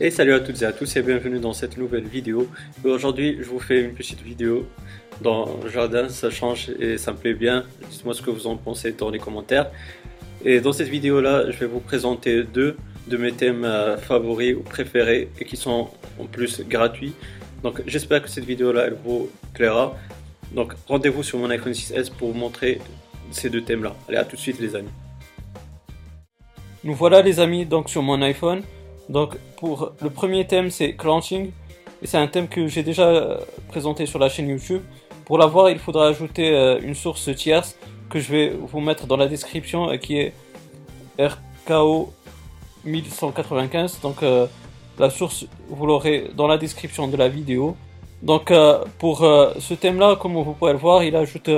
Et salut à toutes et à tous et bienvenue dans cette nouvelle vidéo. Aujourd'hui je vous fais une petite vidéo dans le jardin, ça change et ça me plaît bien. Dites-moi ce que vous en pensez dans les commentaires. Et dans cette vidéo là je vais vous présenter deux de mes thèmes euh, favoris ou préférés et qui sont en plus gratuits. Donc j'espère que cette vidéo là elle vous plaira. Donc rendez-vous sur mon iPhone 6S pour vous montrer ces deux thèmes là. Allez à tout de suite les amis. Nous voilà les amis donc sur mon iPhone. Donc pour le premier thème c'est clenching et c'est un thème que j'ai déjà euh, présenté sur la chaîne YouTube. Pour l'avoir il faudra ajouter euh, une source tierce que je vais vous mettre dans la description euh, qui est RKO 1195. Donc la source vous l'aurez dans la description de la vidéo. Donc pour ce thème là comme vous pouvez le voir il ajoute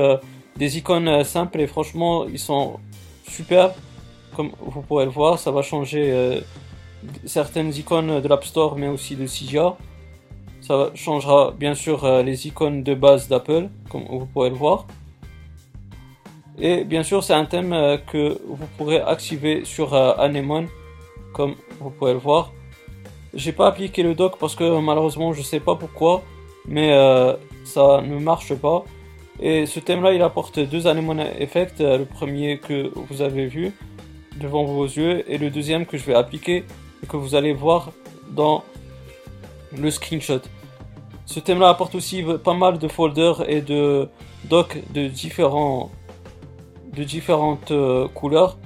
des icônes simples et franchement ils sont superbes. Comme vous pouvez le voir ça va changer certaines icônes de l'App Store, mais aussi de Cydia. Ça changera bien sûr euh, les icônes de base d'Apple, comme vous pourrez le voir. Et bien sûr, c'est un thème euh, que vous pourrez activer sur euh, Anemone, comme vous pouvez le voir. J'ai pas appliqué le dock parce que malheureusement, je sais pas pourquoi, mais ça ne marche pas. Et ce thème-là, il apporte deux Anemone Effect. Le premier que vous avez vu devant vos yeux et le deuxième que je vais appliquer que vous allez voir dans le screenshot. Ce thème-là apporte aussi pas mal de folders et de docs de, différents, de différentes euh, couleurs.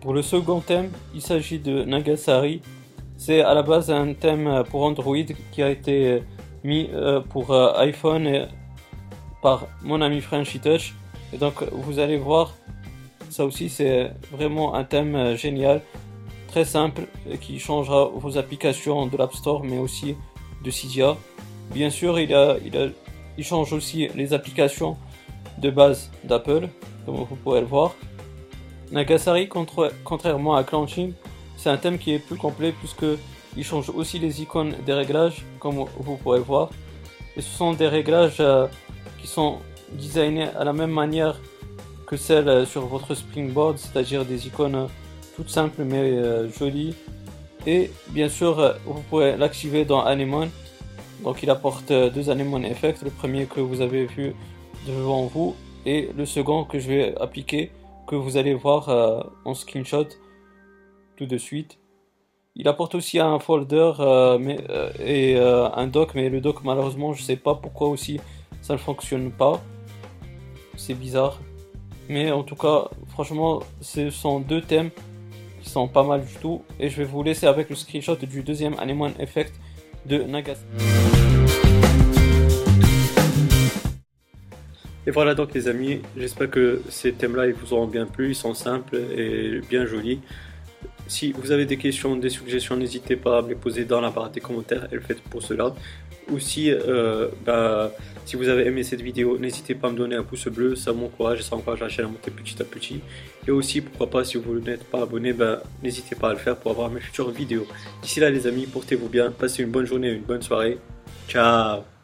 Pour le second thème, il s'agit de Nagasari. C'est à la base un thème pour Android qui a été mis euh, pour euh, iPhone et par mon ami Frenchy Touch. Et donc vous allez voir, ça aussi c'est vraiment un thème euh, génial, très simple, qui changera vos applications de l'App Store, mais aussi de Cydia. Bien sûr, il, a, il, a, il change aussi les applications de base d'Apple, comme vous pourrez le voir. Nagasari, contrairement à Clenching, c'est un thème qui est plus complet puisque il change aussi les icônes des réglages, comme vous pourrez voir. Et ce sont des réglages euh, qui sont designés à la même manière que celles sur votre Springboard, c'est-à-dire des icônes toutes simples mais euh, jolies. Et bien sûr, euh, vous pouvez l'activer dans Anemone. Donc il apporte euh, deux Anemone Effects, le premier que vous avez vu devant vous et le second que je vais appliquer, que vous allez voir en screenshot tout de suite. Il apporte aussi un folder et un doc, mais le doc malheureusement je sais pas pourquoi aussi ça ne fonctionne pas. C'est bizarre. Mais en tout cas, franchement, ce sont deux thèmes qui sont pas mal du tout. Et je vais vous laisser avec le screenshot du deuxième Anemone Effect de Nagas. Et voilà donc les amis, j'espère que ces thèmes-là ils vous auront bien plu, ils sont simples et bien jolis. Si vous avez des questions, des suggestions, n'hésitez pas à me les poser dans la barre des commentaires, elle fait pour cela. Ou si, euh, bah, si vous avez aimé cette vidéo, n'hésitez pas à me donner un pouce bleu, ça m'encourage et ça encourage la chaîne à monter petit à petit. Et aussi, pourquoi pas, si vous n'êtes pas abonné, bah, n'hésitez pas à le faire pour avoir mes futures vidéos. D'ici là les amis, portez-vous bien, passez une bonne journée, une bonne soirée. Ciao